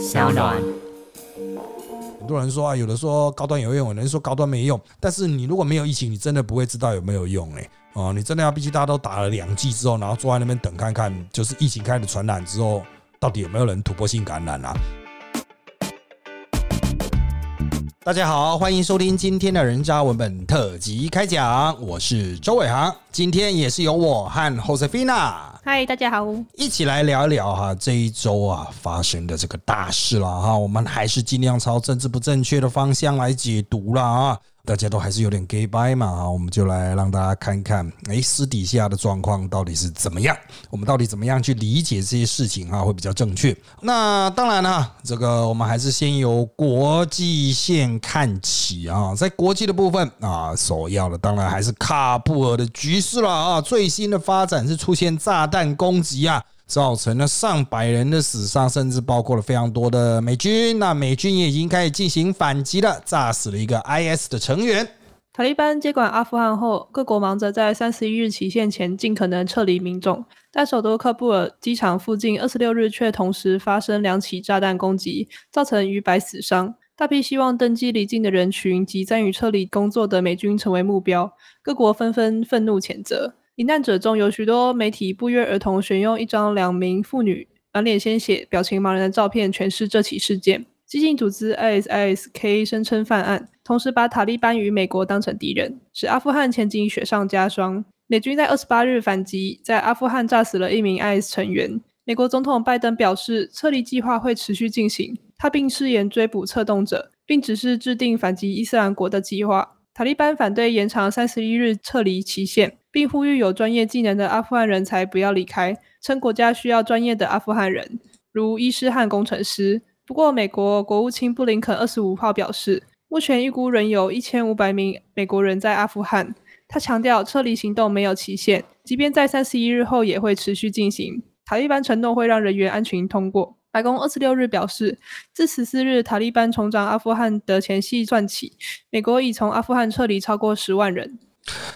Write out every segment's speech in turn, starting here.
小暖。很多人说啊，有的说高端有用，有人说高端没用。但是你如果没有疫情，你真的不会知道有没有用哎。哦，你真的要必须大家都打了两剂之后，然后坐在那边等看看，就是疫情开始传染之后，到底有没有人突破性感染啊？大家好，欢迎收听今天的人渣文本特辑开讲，我是周伟航，今天也是由我和 Josefina 嗨，大家好。一起来聊一聊哈这一周啊发生的这个大事了哈，我们还是尽量朝政治不正确的方向来解读了啊。大家都还是有点 gay bye 嘛啊，我们就来让大家看看，哎，私底下的状况到底是怎么样？我们到底怎么样去理解这些事情啊，会比较正确？那当然了，这个我们还是先由国际线看起啊，在国际的部分啊，首要的当然还是喀布尔的局势了啊，最新的发展是出现炸弹攻击啊。造成了上百人的死伤，甚至包括了非常多的美军。那美军也已经开始进行反击了，炸死了一个 IS 的成员。塔利班接管阿富汗后，各国忙着在三十一日期限前尽可能撤离民众，但首都喀布尔机场附近二十六日却同时发生两起炸弹攻击，造成逾百死伤。大批希望登机离境的人群及参与撤离工作的美军成为目标，各国纷纷愤怒谴责。罹难者中有许多媒体不约而同选用一张两名妇女满脸鲜血、表情茫然的照片诠释这起事件。激进组织 ISIS-K 声称犯案，同时把塔利班与美国当成敌人，使阿富汗前景雪上加霜。美军在二十八日反击，在阿富汗炸死了一名 IS 成员。美国总统拜登表示，撤离计划会持续进行，他并誓言追捕策动者，并指示制定反击伊斯兰国的计划。塔利班反对延长三十一日撤离期限。并呼吁有专业技能的阿富汗人才不要离开，称国家需要专业的阿富汗人，如医师和工程师。不过，美国国务卿布林肯二十五号表示，目前预估仍有一千五百名美国人在阿富汗。他强调，撤离行动没有期限，即便在三十一日后也会持续进行。塔利班承诺会让人员安全通过。白宫二十六日表示，自十四日塔利班重掌阿富汗的前夕算起，美国已从阿富汗撤离超过十万人。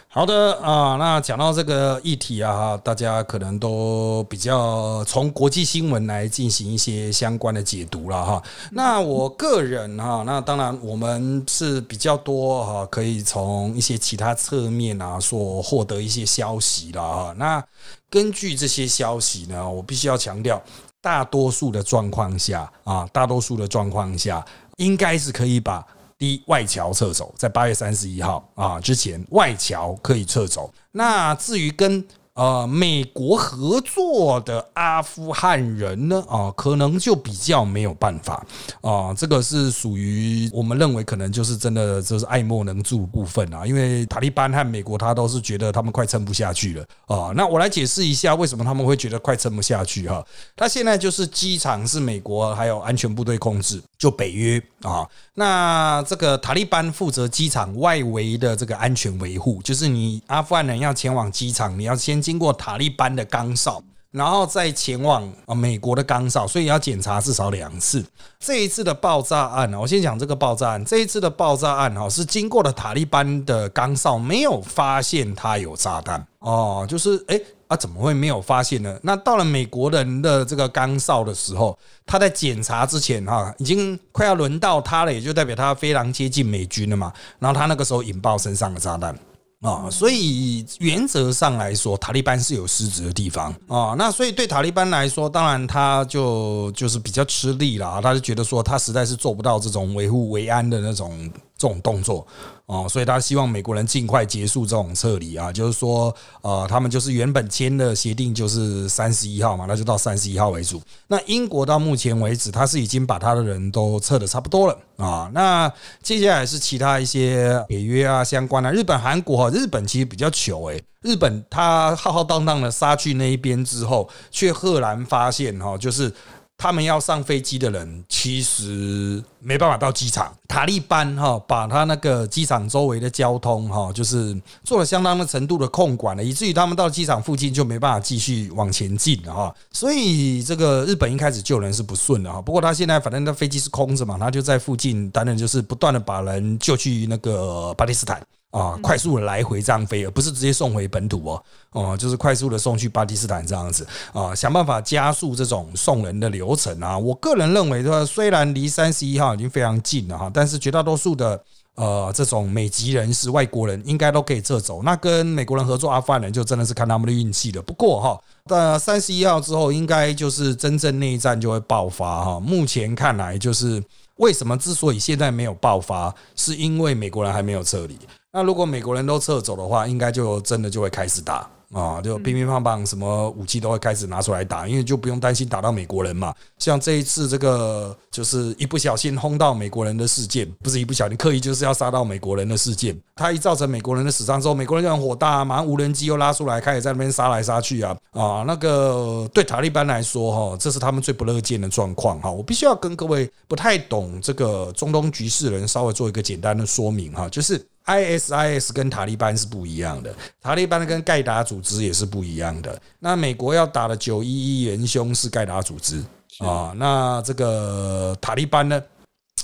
好的啊，那讲到这个议题啊，大家可能都比较从国际新闻来进行一些相关的解读了哈。那我个人哈，那当然我们是比较多哈，可以从一些其他侧面啊，所获得一些消息了哈。那根据这些消息呢，我必须要强调，大多数的状况下啊，大多数的状况下，应该是可以把。一，外侨撤走，在八月三十一号啊之前，外侨可以撤走。那至于跟呃，美国合作的阿富汗人呢？啊，可能就比较没有办法啊。这个是属于我们认为可能就是真的就是爱莫能助部分啊。因为塔利班和美国他都是觉得他们快撑不下去了啊。那我来解释一下为什么他们会觉得快撑不下去哈。他现在就是机场是美国还有安全部队控制，就北约啊。那这个塔利班负责机场外围的这个安全维护，就是你阿富汗人要前往机场，你要先。经过塔利班的岗哨，然后再前往啊美国的岗哨，所以要检查至少两次。这一次的爆炸案，我先讲这个爆炸案。这一次的爆炸案哈，是经过了塔利班的岗哨，没有发现它有炸弹哦，就是哎啊，怎么会没有发现呢？那到了美国人的这个岗哨的时候，他在检查之前哈，已经快要轮到他了，也就代表他非常接近美军了嘛。然后他那个时候引爆身上的炸弹。啊，所以原则上来说，塔利班是有失职的地方啊。那所以对塔利班来说，当然他就就是比较吃力了，他就觉得说他实在是做不到这种维护维安的那种。这种动作哦，所以他希望美国人尽快结束这种撤离啊，就是说，呃，他们就是原本签的协定就是三十一号嘛，那就到三十一号为主。那英国到目前为止，他是已经把他的人都撤的差不多了啊。那接下来是其他一些北约啊相关的，日本、韩国，日本其实比较糗诶，日本他浩浩荡荡的杀去那一边之后，却赫然发现哈，就是。他们要上飞机的人，其实没办法到机场。塔利班哈，把他那个机场周围的交通哈，就是做了相当的程度的控管了，以至于他们到机场附近就没办法继续往前进了哈。所以这个日本一开始救人是不顺的哈。不过他现在反正那飞机是空着嘛，他就在附近担任就是不断的把人救去那个巴基斯坦。啊，快速的来回这样飞，而不是直接送回本土哦，哦，就是快速的送去巴基斯坦这样子啊，想办法加速这种送人的流程啊。我个人认为，说虽然离三十一号已经非常近了哈，但是绝大多数的呃这种美籍人士、外国人应该都可以撤走。那跟美国人合作阿富汗人就真的是看他们的运气了。不过哈，那三十一号之后，应该就是真正内战就会爆发哈。目前看来，就是为什么之所以现在没有爆发，是因为美国人还没有撤离。那如果美国人都撤走的话，应该就真的就会开始打啊，就乒乒乓乓，什么武器都会开始拿出来打，因为就不用担心打到美国人嘛。像这一次这个就是一不小心轰到美国人的事件，不是一不小心刻意就是要杀到美国人的事件，它一造成美国人的死伤之后，美国人就很火大，啊马上无人机又拉出来，开始在那边杀来杀去啊啊！那个对塔利班来说哈，这是他们最不乐见的状况哈。我必须要跟各位不太懂这个中东局势的人稍微做一个简单的说明哈，就是。ISIS 跟塔利班是不一样的，塔利班跟盖达组织也是不一样的。那美国要打的九一一元凶是盖达组织啊，那这个塔利班呢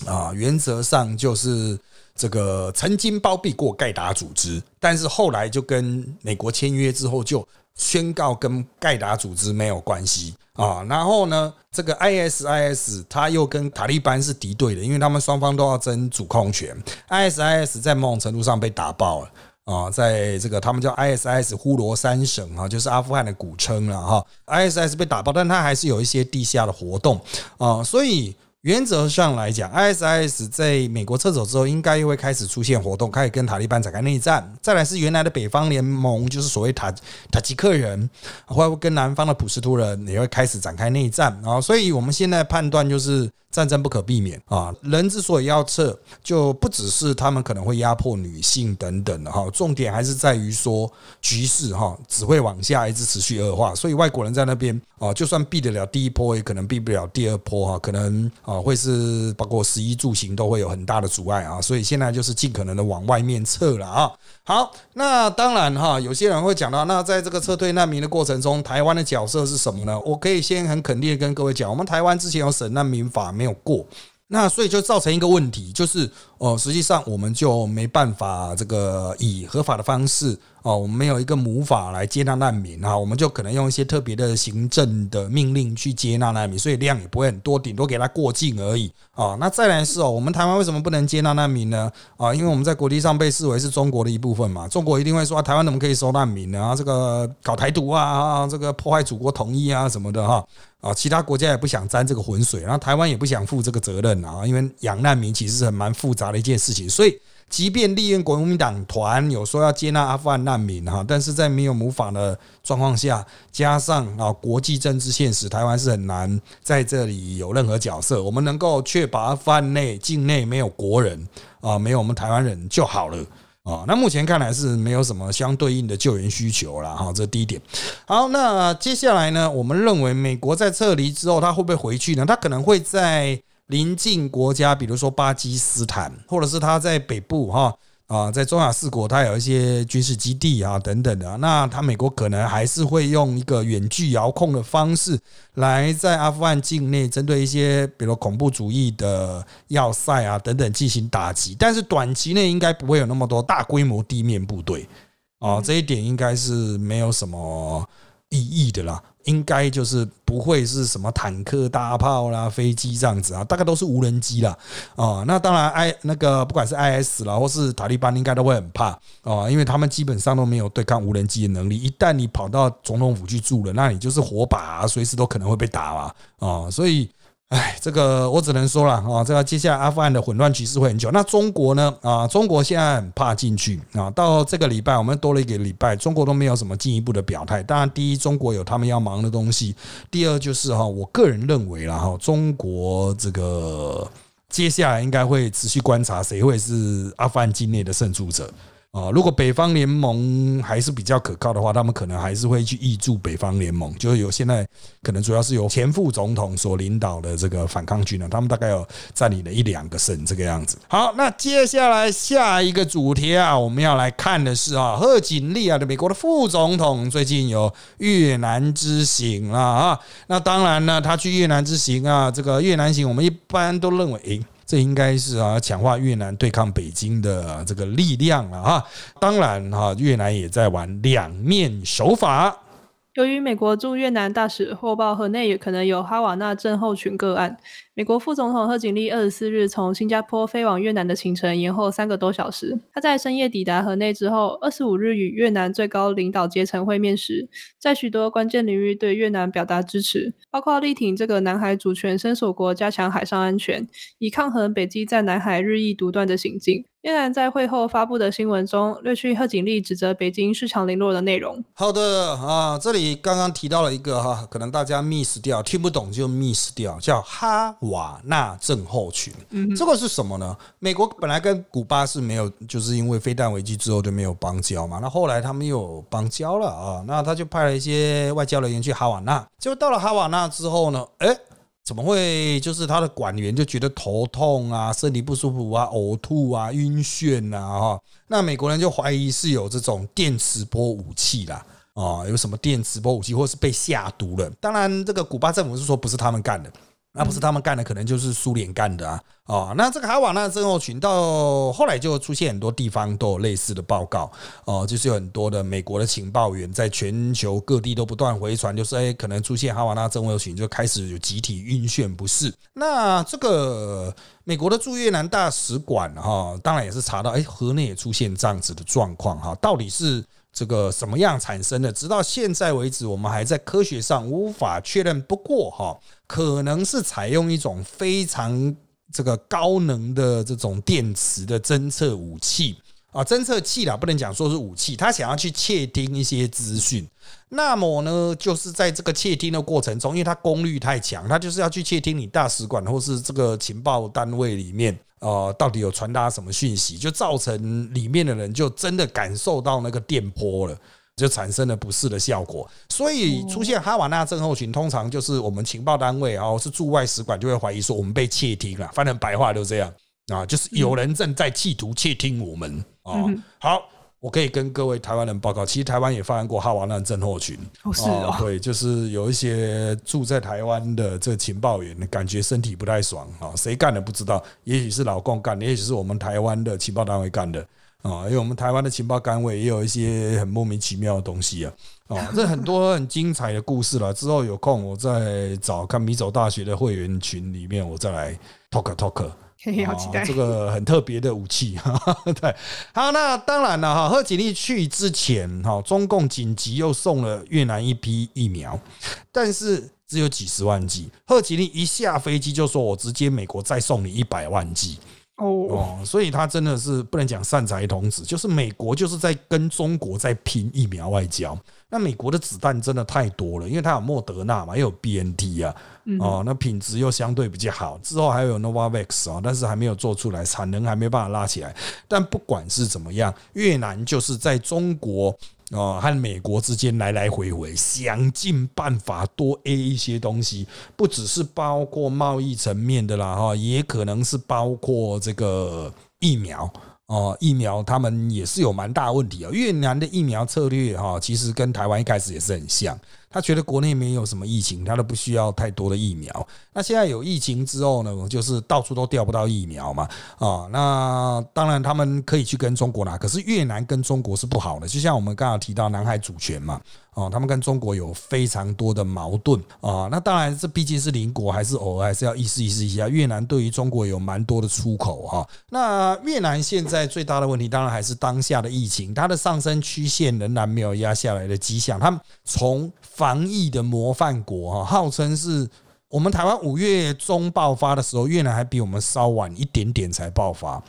啊，原则上就是这个曾经包庇过盖达组织，但是后来就跟美国签约之后就。宣告跟盖达组织没有关系啊，然后呢，这个 ISIS 他又跟塔利班是敌对的，因为他们双方都要争主控权。ISIS 在某种程度上被打爆了啊，在这个他们叫 ISIS 呼罗珊省啊，就是阿富汗的古称了哈。ISIS 被打爆，但它还是有一些地下的活动啊，所以。原则上来讲，ISIS 在美国撤走之后，应该又会开始出现活动，开始跟塔利班展开内战。再来是原来的北方联盟，就是所谓塔塔吉克人，会跟南方的普什图人也会开始展开内战啊。所以我们现在判断就是。战争不可避免啊！人之所以要撤，就不只是他们可能会压迫女性等等的哈。重点还是在于说局势哈只会往下一直持续恶化。所以外国人在那边啊，就算避得了第一波，也可能避不了第二波哈。可能啊会是包括食衣住行都会有很大的阻碍啊。所以现在就是尽可能的往外面撤了啊。好，那当然哈，有些人会讲到，那在这个撤退难民的过程中，台湾的角色是什么呢？我可以先很肯定的跟各位讲，我们台湾之前有审难民法。没有过，那所以就造成一个问题，就是哦，实际上我们就没办法这个以合法的方式哦，我们没有一个母法来接纳难民啊，我们就可能用一些特别的行政的命令去接纳难民，所以量也不会很多，顶多给他过境而已啊。那再来是哦，我们台湾为什么不能接纳难民呢？啊，因为我们在国际上被视为是中国的一部分嘛，中国一定会说台湾怎么可以收难民呢？啊这个搞台独啊，这个破坏祖国统一啊什么的哈。啊，其他国家也不想沾这个浑水，然后台湾也不想负这个责任啊，因为养难民其实是很蛮复杂的一件事情，所以即便立院国民党团有说要接纳阿富汗难民哈，但是在没有母法的状况下，加上啊国际政治现实，台湾是很难在这里有任何角色。我们能够确保阿富汗内境内没有国人啊，没有我们台湾人就好了。啊，那目前看来是没有什么相对应的救援需求了哈，这第一点。好，那接下来呢，我们认为美国在撤离之后，他会不会回去呢？他可能会在邻近国家，比如说巴基斯坦，或者是他在北部哈。啊，在中亚四国，它有一些军事基地啊，等等的。那它美国可能还是会用一个远距遥控的方式，来在阿富汗境内针对一些，比如恐怖主义的要塞啊等等进行打击。但是短期内应该不会有那么多大规模地面部队啊，这一点应该是没有什么意义的啦。应该就是不会是什么坦克、大炮啦、飞机这样子啊，大概都是无人机啦。啊。那当然，I 那个不管是 IS 啦，或是塔利班，应该都会很怕啊，因为他们基本上都没有对抗无人机的能力。一旦你跑到总统府去住了，那你就是火把，随时都可能会被打啊啊，所以。哎，这个我只能说了啊，这个接下来阿富汗的混乱局势会很久。那中国呢？啊，中国现在很怕进去啊。到这个礼拜，我们多了一个礼拜，中国都没有什么进一步的表态。当然，第一，中国有他们要忙的东西；第二，就是哈，我个人认为啦哈，中国这个接下来应该会持续观察谁会是阿富汗境内的胜出者。啊，如果北方联盟还是比较可靠的话，他们可能还是会去挹注北方联盟，就是有现在可能主要是由前副总统所领导的这个反抗军呢，他们大概有占领了一两个省这个样子。好，那接下来下一个主题啊，我们要来看的是啊，贺锦丽啊美国的副总统最近有越南之行了啊，那当然呢，他去越南之行啊，这个越南行我们一般都认为。这应该是啊强化越南对抗北京的这个力量了啊。当然哈，越南也在玩两面手法。由于美国驻越南大使获报河内也可能有哈瓦那症候群个案，美国副总统贺锦丽二十四日从新加坡飞往越南的行程延后三个多小时。他在深夜抵达河内之后，二十五日与越南最高领导阶层会面时，在许多关键领域对越南表达支持，包括力挺这个南海主权伸索国加强海上安全，以抗衡北京在南海日益独断的行径。越南在会后发布的新闻中略去贺锦丽指责北京恃强凌弱的内容。好的啊，这里刚刚提到了一个哈，可能大家 miss 掉，听不懂就 miss 掉，叫哈瓦那症候群。嗯，这个是什么呢？美国本来跟古巴是没有，就是因为飞弹危机之后就没有邦交嘛。那后来他们又有邦交了啊，那他就派了一些外交人员去哈瓦那。结果到了哈瓦那之后呢，哎。怎么会？就是他的管员就觉得头痛啊，身体不舒服啊，呕吐啊，晕眩啊，哈。那美国人就怀疑是有这种电磁波武器啦，啊，有什么电磁波武器，或是被下毒了。当然，这个古巴政府是说不是他们干的。那不是他们干的，可能就是苏联干的啊！哦，那这个哈瓦那症候群到后来就出现很多地方都有类似的报告哦，就是有很多的美国的情报员在全球各地都不断回传，就是哎，可能出现哈瓦那症候群，就开始有集体晕眩不适。那这个美国的驻越南大使馆哈，当然也是查到，哎，河内也出现这样子的状况哈，到底是？这个什么样产生的？直到现在为止，我们还在科学上无法确认。不过，哈，可能是采用一种非常这个高能的这种电磁的侦测武器啊，侦测器啦，不能讲说是武器。他想要去窃听一些资讯，那么呢，就是在这个窃听的过程中，因为它功率太强，它就是要去窃听你大使馆或是这个情报单位里面。呃，到底有传达什么讯息，就造成里面的人就真的感受到那个电波了，就产生了不适的效果。所以出现哈瓦那症候群，通常就是我们情报单位哦，是驻外使馆就会怀疑说我们被窃听了。反正白话就这样啊，就是有人正在企图窃听我们啊。好。我可以跟各位台湾人报告，其实台湾也发生过哈瓦那症候群。哦，是哦，对，就是有一些住在台湾的这情报员，感觉身体不太爽啊。谁干的不知道，也许是老共干的，也许是我们台湾的情报单位干的啊。因为我们台湾的情报单位也有一些很莫名其妙的东西啊。啊，这很多很精彩的故事了。之后有空我再找看米走大学的会员群里面，我再来 talk talk。好期待这个很特别的武器，对，好，那当然了哈。贺锦丽去之前，哈，中共紧急又送了越南一批疫苗，但是只有几十万剂。贺锦丽一下飞机就说：“我直接美国再送你一百万剂。”哦，所以他真的是不能讲善财童子，就是美国就是在跟中国在拼疫苗外交。那美国的子弹真的太多了，因为它有莫德纳嘛，又有 B N T 啊，哦，那品质又相对比较好。之后还有 Novavax 啊，但是还没有做出来，产能还没办法拉起来。但不管是怎么样，越南就是在中国哦和美国之间来来回回，想尽办法多 A 一些东西，不只是包括贸易层面的啦，哈，也可能是包括这个疫苗。哦，疫苗他们也是有蛮大问题哦。越南的疫苗策略哈，其实跟台湾一开始也是很像。他觉得国内没有什么疫情，他都不需要太多的疫苗。那现在有疫情之后呢，就是到处都调不到疫苗嘛。啊，那当然他们可以去跟中国拿，可是越南跟中国是不好的。就像我们刚刚提到南海主权嘛，哦，他们跟中国有非常多的矛盾啊。那当然这毕竟是邻国，还是偶尔还是要意思意思一下。越南对于中国有蛮多的出口哈。那越南现在最大的问题，当然还是当下的疫情，它的上升曲线仍然没有压下来的迹象。他们从防疫的模范国哈，号称是我们台湾五月中爆发的时候，越南还比我们稍晚一点点才爆发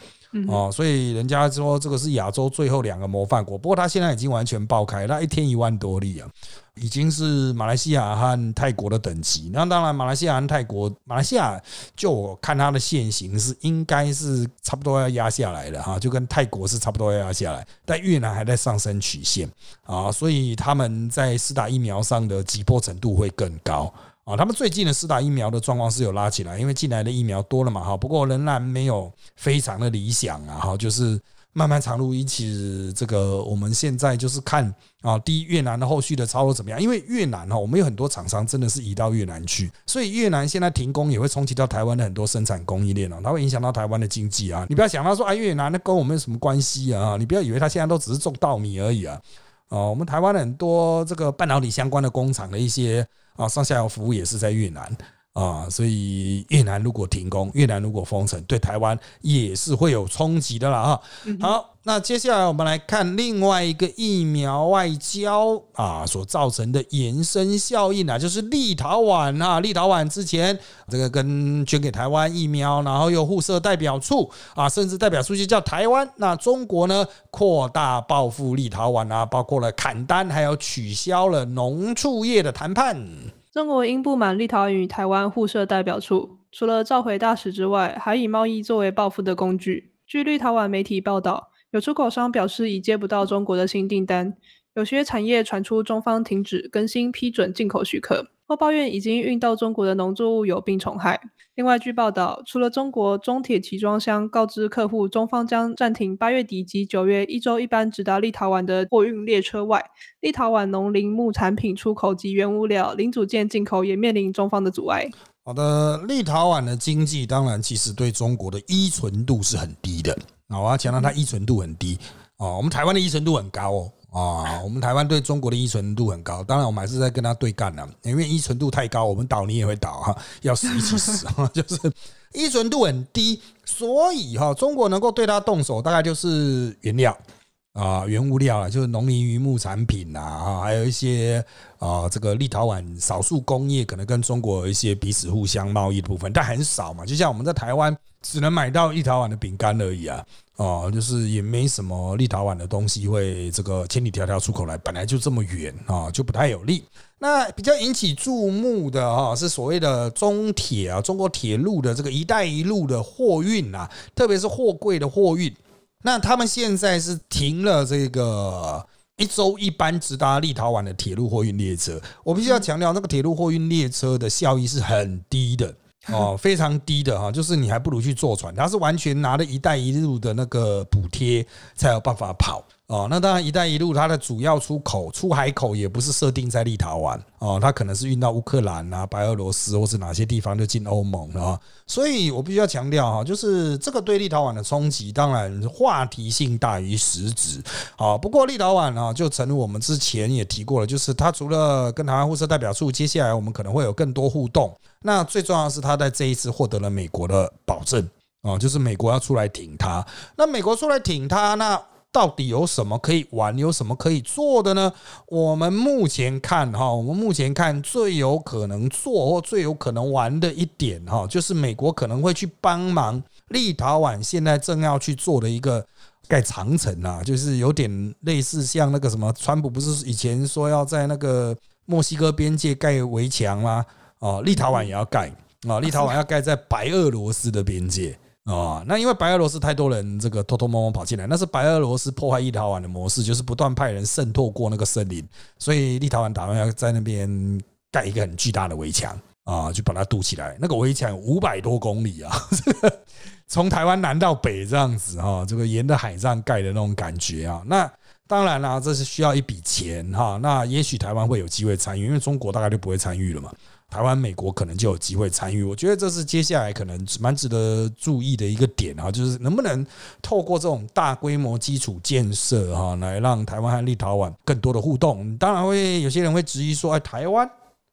哦，所以人家说这个是亚洲最后两个模范国。不过它现在已经完全爆开，那一天一万多例啊，已经是马来西亚和泰国的等级。那当然，马来西亚和泰国，马来西亚就我看它的现形是应该是差不多要压下来了哈，就跟泰国是差不多要压下来，但越南还在上升曲线啊，所以他们在施打疫苗上的急迫程度会更高。啊，他们最近的四打疫苗的状况是有拉起来，因为进来的疫苗多了嘛，哈。不过仍然没有非常的理想啊，哈，就是漫漫长路一起，这个我们现在就是看啊，第一越南的后续的操作怎么样？因为越南哈，我们有很多厂商真的是移到越南去，所以越南现在停工也会冲击到台湾的很多生产供应链哦，它会影响到台湾的经济啊。你不要想到说啊，越南那跟我们有什么关系啊？你不要以为他现在都只是种稻米而已啊。哦，我们台湾的很多这个半导体相关的工厂的一些啊上下游服务也是在越南。啊，所以越南如果停工，越南如果封城，对台湾也是会有冲击的啦。啊。好，那接下来我们来看另外一个疫苗外交啊所造成的延伸效应啊，就是立陶宛啊，立陶宛之前这个跟捐给台湾疫苗，然后又互设代表处啊，甚至代表处就叫台湾。那中国呢，扩大报复立陶宛啊，包括了砍单，还有取消了农畜业的谈判。中国因不满立陶宛与台湾互设代表处，除了召回大使之外，还以贸易作为报复的工具。据立陶宛媒体报道，有出口商表示已接不到中国的新订单，有些产业传出中方停止更新批准进口许可。或抱怨已经运到中国的农作物有病虫害。另外，据报道，除了中国中铁集装箱告知客户中方将暂停八月底及九月一周一班直达立陶宛的货运列车外，立陶宛农林牧产品出口及原物料零组件进口也面临中方的阻碍。好的，立陶宛的经济当然其实对中国的依存度是很低的。啊，我要强调它依存度很低。哦，我们台湾的依存度很高哦。啊，我们台湾对中国的依存度很高，当然我们还是在跟它对干呢，因为依存度太高，我们倒你也会倒哈，要死一起死哈，就是依存度很低，所以哈，中国能够对它动手，大概就是原料啊，原物料啊，就是农林渔牧产品啊，还有一些啊，这个立陶宛少数工业可能跟中国一些彼此互相贸易的部分，但很少嘛，就像我们在台湾只能买到立陶宛的饼干而已啊。哦，就是也没什么立陶宛的东西会这个千里迢迢出口来，本来就这么远啊，就不太有利。那比较引起注目的哈，是所谓的中铁啊，中国铁路的这个“一带一路”的货运啊，特别是货柜的货运。那他们现在是停了这个一周一班直达立陶宛的铁路货运列车。我必须要强调，那个铁路货运列车的效益是很低的。哦，非常低的哈，就是你还不如去坐船，它是完全拿了一带一路的那个补贴才有办法跑。哦，那当然，“一带一路”它的主要出口出海口也不是设定在立陶宛哦，它可能是运到乌克兰啊、白俄罗斯或是哪些地方就进欧盟了。所以我必须要强调哈，就是这个对立陶宛的冲击，当然话题性大于实质。好，不过立陶宛啊，就正如我们之前也提过了，就是它除了跟台湾互设代表处，接下来我们可能会有更多互动。那最重要的是，他在这一次获得了美国的保证啊，就是美国要出来挺他。那美国出来挺他，那。到底有什么可以玩，有什么可以做的呢？我们目前看哈，我们目前看最有可能做或最有可能玩的一点哈，就是美国可能会去帮忙立陶宛现在正要去做的一个盖长城啊，就是有点类似像那个什么，川普不是以前说要在那个墨西哥边界盖围墙吗？哦，立陶宛也要盖啊，立陶宛要盖在白俄罗斯的边界。啊，那因为白俄罗斯太多人这个偷偷摸摸跑进来，那是白俄罗斯破坏立陶宛的模式，就是不断派人渗透过那个森林，所以立陶宛打算要在那边盖一个很巨大的围墙啊，就把它堵起来。那个围墙五百多公里啊，从台湾南到北这样子哈，这个沿着海上盖的那种感觉啊。那当然啦，这是需要一笔钱哈。那也许台湾会有机会参与，因为中国大概就不会参与了嘛。台湾、美国可能就有机会参与，我觉得这是接下来可能蛮值得注意的一个点啊，就是能不能透过这种大规模基础建设哈，来让台湾和立陶宛更多的互动。当然会有些人会质疑说，哎，台湾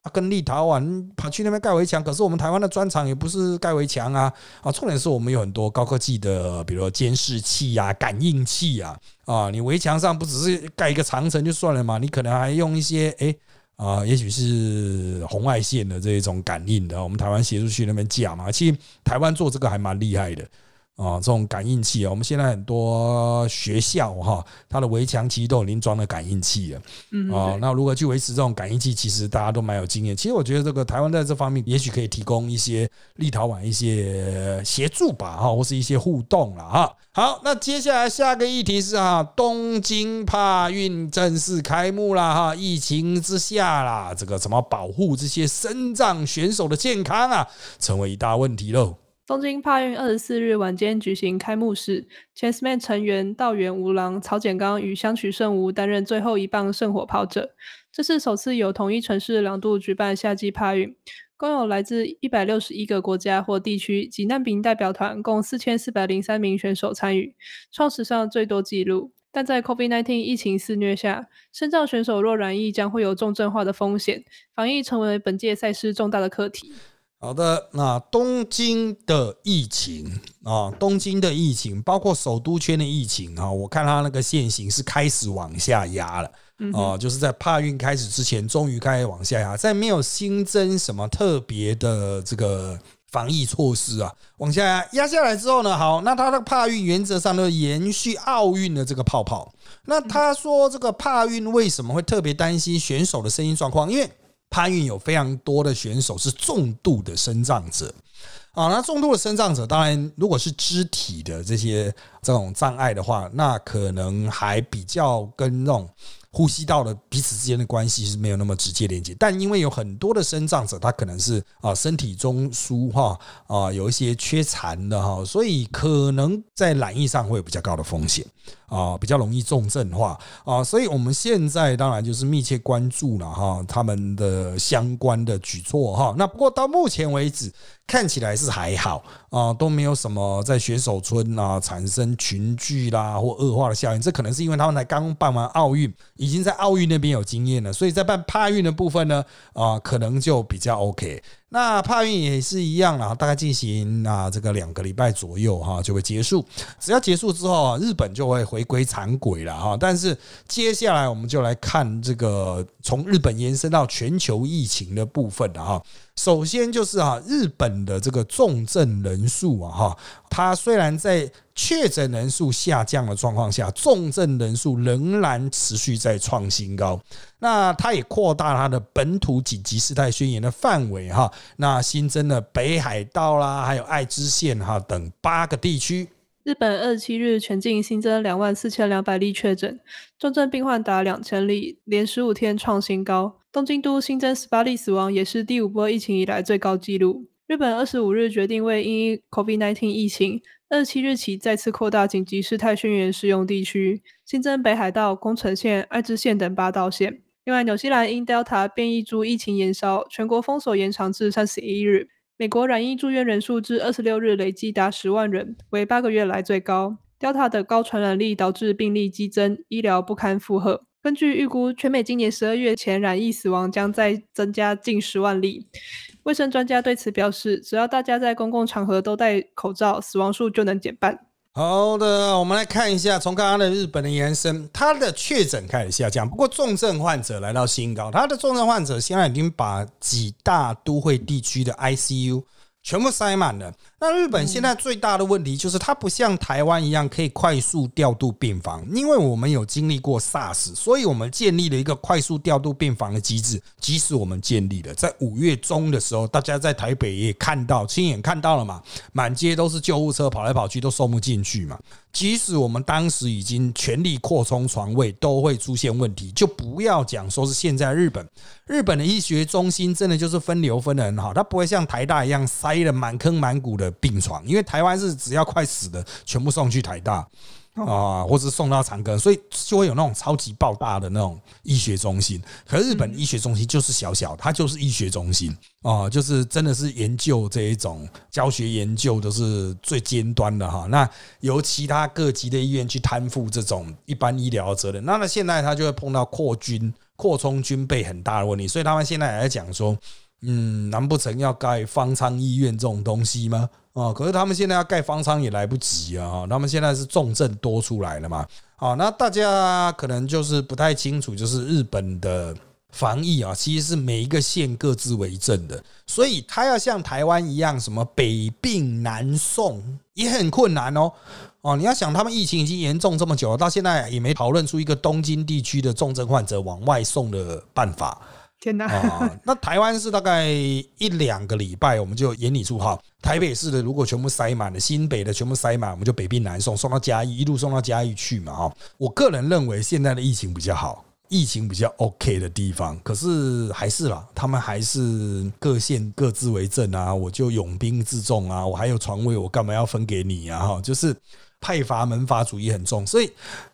啊跟立陶宛跑去那边盖围墙，可是我们台湾的专长也不是盖围墙啊，啊，重点是我们有很多高科技的，比如监视器啊、感应器啊，啊，你围墙上不只是盖一个长城就算了嘛，你可能还用一些哎。啊，也许是红外线的这一种感应的，我们台湾协助去那边架嘛。其实台湾做这个还蛮厉害的啊，这种感应器啊，我们现在很多学校哈，它的围墙其实都已经装了感应器了。嗯，啊，那如何去维持这种感应器，其实大家都蛮有经验。其实我觉得这个台湾在这方面，也许可以提供一些立陶宛一些协助吧，哈，或是一些互动了哈。好，那接下来下个议题是哈，东京帕运正式开幕了哈，疫情之下啦，这个怎么保护这些身障选手的健康啊，成为一大问题喽。东京帕运二十四日晚间举行开幕式，Chessman 成员道元吾郎、曹简刚与香取慎吾担任最后一棒圣火跑者。这是首次有同一城市两度举办夏季帕运，共有来自一百六十一个国家或地区及难民代表团共四千四百零三名选手参与，创史上最多纪录。但在 COVID-19 疫情肆虐下，身障选手若染疫，将会有重症化的风险，防疫成为本届赛事重大的课题。好的，那东京的疫情啊，东京的疫情，包括首都圈的疫情啊，我看它那个线型是开始往下压了。哦，就是在帕运开始之前，终于开始往下压，在没有新增什么特别的这个防疫措施啊，往下压压下来之后呢，好，那它的帕运原则上都延续奥运的这个泡泡。那他说这个帕运为什么会特别担心选手的声音状况？因为帕运有非常多的选手是重度的生障者。啊，那重度的生障者，当然如果是肢体的这些这种障碍的话，那可能还比较跟那种。呼吸道的彼此之间的关系是没有那么直接连接，但因为有很多的生障者，他可能是啊身体中枢哈啊有一些缺残的哈，所以可能在染疫上会有比较高的风险啊，比较容易重症化啊，所以我们现在当然就是密切关注了哈他们的相关的举措哈。那不过到目前为止看起来是还好啊，都没有什么在选手村啊产生群聚啦或恶化的效应，这可能是因为他们才刚办完奥运。已经在奥运那边有经验了，所以在办帕运的部分呢，啊，可能就比较 OK。那帕运也是一样啦，大概进行啊这个两个礼拜左右哈就会结束。只要结束之后啊，日本就会回归常轨了哈。但是接下来我们就来看这个从日本延伸到全球疫情的部分了哈。首先就是啊，日本的这个重症人数啊哈，它虽然在确诊人数下降的状况下，重症人数仍然持续在创新高。那它也扩大它的本土紧急事态宣言的范围哈，那新增了北海道啦，还有爱知县哈等八个地区。日本二十七日全境新增两万四千两百例确诊，重症病患达两千例，连十五天创新高。东京都新增十八例死亡，也是第五波疫情以来最高纪录。日本二十五日决定为因 COVID-19 疫情，二十七日起再次扩大紧急事态宣言适用地区，新增北海道、宫城县、爱知县等八道县。另外，纽西兰因 Delta 变异株疫情延烧，全国封锁延长至三十一日。美国染疫住院人数至二十六日累计达十万人，为八个月来最高。Delta 的高传染力导致病例激增，医疗不堪负荷。根据预估，全美今年十二月前染疫死亡将再增加近十万例。卫生专家对此表示，只要大家在公共场合都戴口罩，死亡数就能减半。好的，我们来看一下，从刚刚的日本的延伸，它的确诊开始下降，不过重症患者来到新高，它的重症患者现在已经把几大都会地区的 ICU 全部塞满了。那日本现在最大的问题就是，它不像台湾一样可以快速调度病房，因为我们有经历过 SARS，所以我们建立了一个快速调度病房的机制。即使我们建立了，在五月中的时候，大家在台北也看到，亲眼看到了嘛，满街都是救护车跑来跑去，都送不进去嘛。即使我们当时已经全力扩充床位，都会出现问题。就不要讲说是现在日本，日本的医学中心真的就是分流分的很好，它不会像台大一样塞的满坑满谷的。病床，因为台湾是只要快死的，全部送去台大啊，或是送到长庚，所以就会有那种超级爆大的那种医学中心。可日本医学中心就是小小，它就是医学中心啊，就是真的是研究这一种教学研究都是最尖端的哈。那由其他各级的医院去担负这种一般医疗的责任，那那现在他就会碰到扩军、扩充军备很大的问题，所以他们现在还在讲说。嗯，难不成要盖方舱医院这种东西吗？啊，可是他们现在要盖方舱也来不及啊！他们现在是重症多出来了嘛？好，那大家可能就是不太清楚，就是日本的防疫啊，其实是每一个县各自为政的，所以他要像台湾一样，什么北病南送也很困难哦。哦，你要想，他们疫情已经严重这么久了，到现在也没讨论出一个东京地区的重症患者往外送的办法。天哪！啊，那台湾是大概一两个礼拜，我们就演拟出哈。台北市的如果全部塞满了，新北的全部塞满，我们就北病南送，送到嘉义，一路送到嘉义去嘛哈。我个人认为现在的疫情比较好，疫情比较 OK 的地方，可是还是啦，他们还是各县各自为政啊，我就拥兵自重啊，我还有床位，我干嘛要分给你啊？哈，就是派阀门阀主义很重，所以。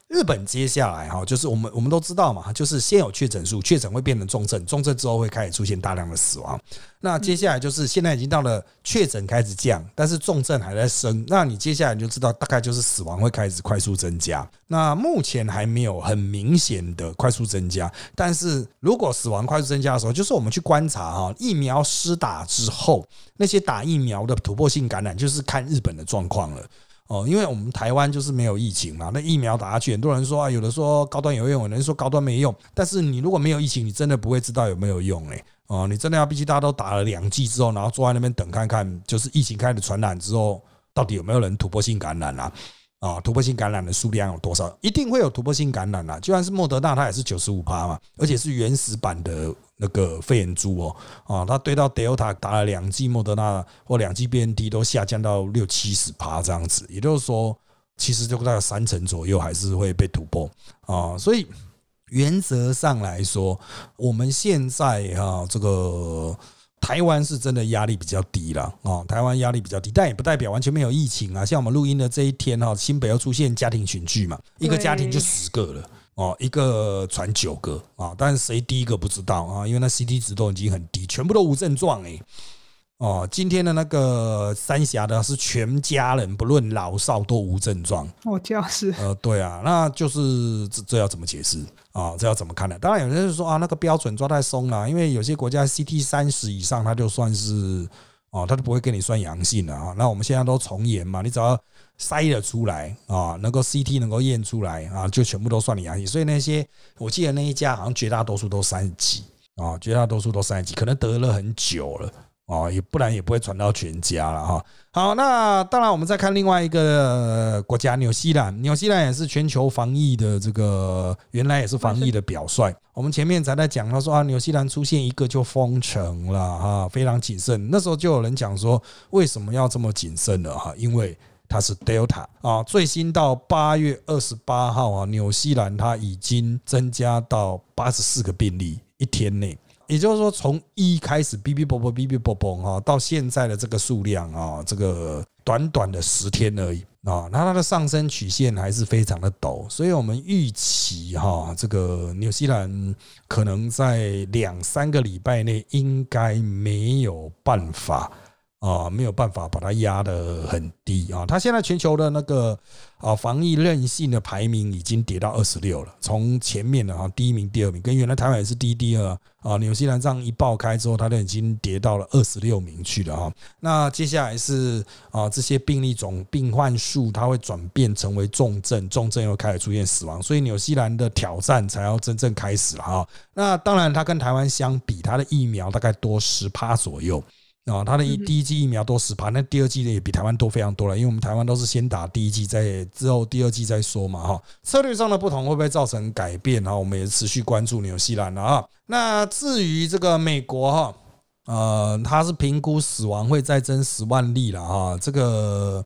日本接下来哈，就是我们我们都知道嘛，就是先有确诊数，确诊会变成重症，重症之后会开始出现大量的死亡。那接下来就是现在已经到了确诊开始降，但是重症还在升。那你接下来就知道，大概就是死亡会开始快速增加。那目前还没有很明显的快速增加，但是如果死亡快速增加的时候，就是我们去观察哈，疫苗施打之后那些打疫苗的突破性感染，就是看日本的状况了。哦，因为我们台湾就是没有疫情嘛，那疫苗打下去，很多人说啊，有的说高端有用，有人说高端没用。但是你如果没有疫情，你真的不会知道有没有用哎。哦，你真的要必须大家都打了两剂之后，然后坐在那边等看看，就是疫情开始传染之后，到底有没有人突破性感染啊？啊，突破性感染的数量有多少？一定会有突破性感染啊！就算是莫德纳，它也是九十五趴嘛，而且是原始版的那个肺炎株哦。啊，它对到 Delta 打了两剂莫德纳或两剂 BNT 都下降到六七十趴这样子，也就是说，其实就大概三成左右还是会被突破啊。所以原则上来说，我们现在哈这个。台湾是真的压力比较低了啊，台湾压力比较低，但也不代表完全没有疫情啊。像我们录音的这一天哈，新北又出现家庭群聚嘛，一个家庭就十个了哦，一个传九个啊，但是谁第一个不知道啊？因为那 CT 值都已经很低，全部都无症状诶。哦，今天的那个三峡的是全家人，不论老少都无症状。我就是呃，对啊，那就是这这要怎么解释啊？这要怎么看呢？当然有人就说啊，那个标准抓太松了，因为有些国家 CT 三十以上，它就算是哦，它就不会给你算阳性了啊。那我们现在都从严嘛，你只要筛了出来啊，能够 CT 能够验出来啊，就全部都算你阳性。所以那些我记得那一家好像绝大多数都三十几啊，绝大多数都三十几，可能得了很久了。哦，也不然也不会传到全家了哈。好，那当然我们再看另外一个国家，纽西兰。纽西兰也是全球防疫的这个，原来也是防疫的表率。我们前面才在讲，他说啊，纽西兰出现一个就封城了哈，非常谨慎。那时候就有人讲说，为什么要这么谨慎呢？哈？因为它是 Delta 啊。最新到八月二十八号啊，纽西兰它已经增加到八十四个病例一天内。也就是说，从一开始哔哔啵啵哔哔啵啵哈，到现在的这个数量啊，这个短短的十天而已啊，那它的上升曲线还是非常的陡，所以我们预期哈，这个纽西兰可能在两三个礼拜内应该没有办法。啊，没有办法把它压得很低啊！它现在全球的那个啊防疫韧性的排名已经跌到二十六了，从前面的啊第一名、第二名，跟原来台湾也是第一、第二啊。纽西兰这样一爆开之后，它都已经跌到了二十六名去了哈。那接下来是啊这些病例总病患数，它会转变成为重症，重症又开始出现死亡，所以纽西兰的挑战才要真正开始了哈。那当然，它跟台湾相比，它的疫苗大概多十趴左右。啊，他的一第一剂疫苗都十趴，那第二剂的也比台湾多非常多了，因为我们台湾都是先打第一剂，再之后第二剂再说嘛，哈。策略上的不同会不会造成改变？啊？我们也持续关注纽西兰了啊。那至于这个美国哈，呃，它是评估死亡会再增十万例了哈。这个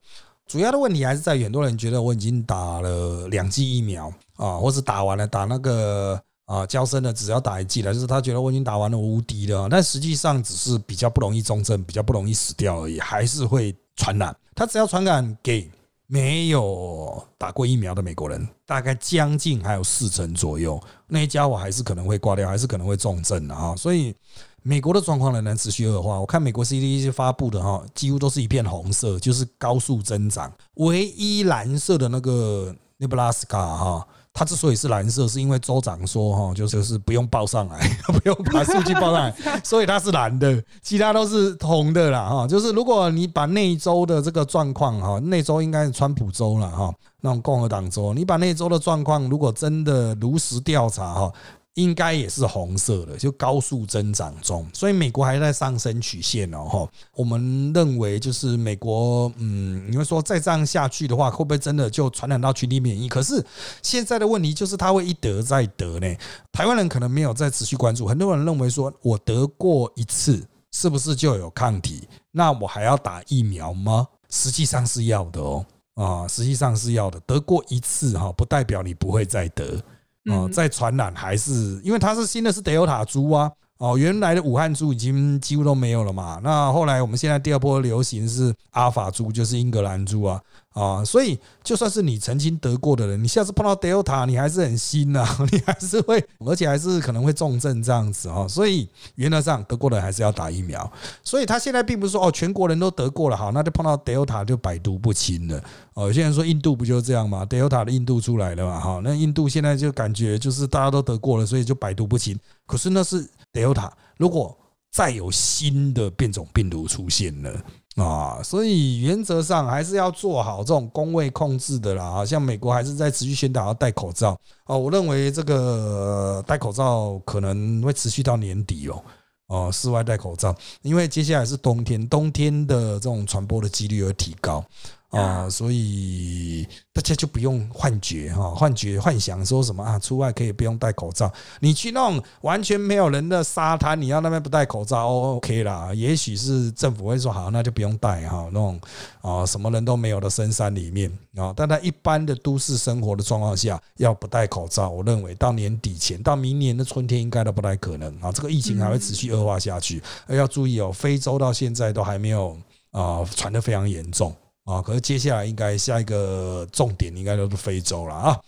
主要的问题还是在于很多人觉得我已经打了两剂疫苗啊，或是打完了打那个。啊，交生的只要打一剂了，就是他觉得我已经打完了，我无敌了。但实际上只是比较不容易重症，比较不容易死掉而已，还是会传染。他只要传染给没有打过疫苗的美国人，大概将近还有四成左右，那些家伙还是可能会挂掉，还是可能会重症的啊。所以美国的状况仍然持续恶化。我看美国 CDC 发布的哈，几乎都是一片红色，就是高速增长。唯一蓝色的那个内布拉斯卡哈。它之所以是蓝色，是因为州长说哈，就就是不用报上来，不用把数据报上来，所以它是蓝的，其他都是红的啦哈。就是如果你把那一周的这个状况哈，那周应该是川普州了哈，那种共和党州，你把那州的状况如果真的如实调查哈。应该也是红色的，就高速增长中，所以美国还在上升曲线哦。哈，我们认为就是美国，嗯，你会说再这样下去的话，会不会真的就传染到群体免疫？可是现在的问题就是它会一得再得呢。台湾人可能没有在持续关注，很多人认为说我得过一次，是不是就有抗体？那我还要打疫苗吗？实际上是要的哦，啊，实际上是要的。得过一次哈，不代表你不会再得。哦，再传染还是因为它是新的是德尔塔株啊。哦，原来的武汉株已经几乎都没有了嘛。那后来我们现在第二波流行是阿尔法株，就是英格兰株啊啊。所以就算是你曾经得过的人，你下次碰到 Delta，你还是很新呐，你还是会，而且还是可能会重症这样子啊。所以原则上得过的还是要打疫苗。所以他现在并不是说哦，全国人都得过了，好，那就碰到 Delta 就百毒不侵了。哦，有些人说印度不就这样吗？Delta 的印度出来了嘛，哈，那印度现在就感觉就是大家都得过了，所以就百毒不侵。可是那是。Delta，如果再有新的变种病毒出现了啊，所以原则上还是要做好这种工位控制的啦。像美国还是在持续宣导要戴口罩哦。我认为这个戴口罩可能会持续到年底哦。哦，室外戴口罩，因为接下来是冬天，冬天的这种传播的几率会提高。啊，所以大家就不用幻觉哈，幻觉幻想说什么啊，出外可以不用戴口罩。你去那种完全没有人的沙滩，你要那边不戴口罩，OK 啦。也许是政府会说好，那就不用戴哈。那种啊，什么人都没有的深山里面啊，但在一般的都市生活的状况下，要不戴口罩，我认为到年底前，到明年的春天应该都不太可能啊。这个疫情还会持续恶化下去，要注意哦，非洲到现在都还没有啊传的非常严重。啊，可是接下来应该下一个重点应该都是非洲了啊。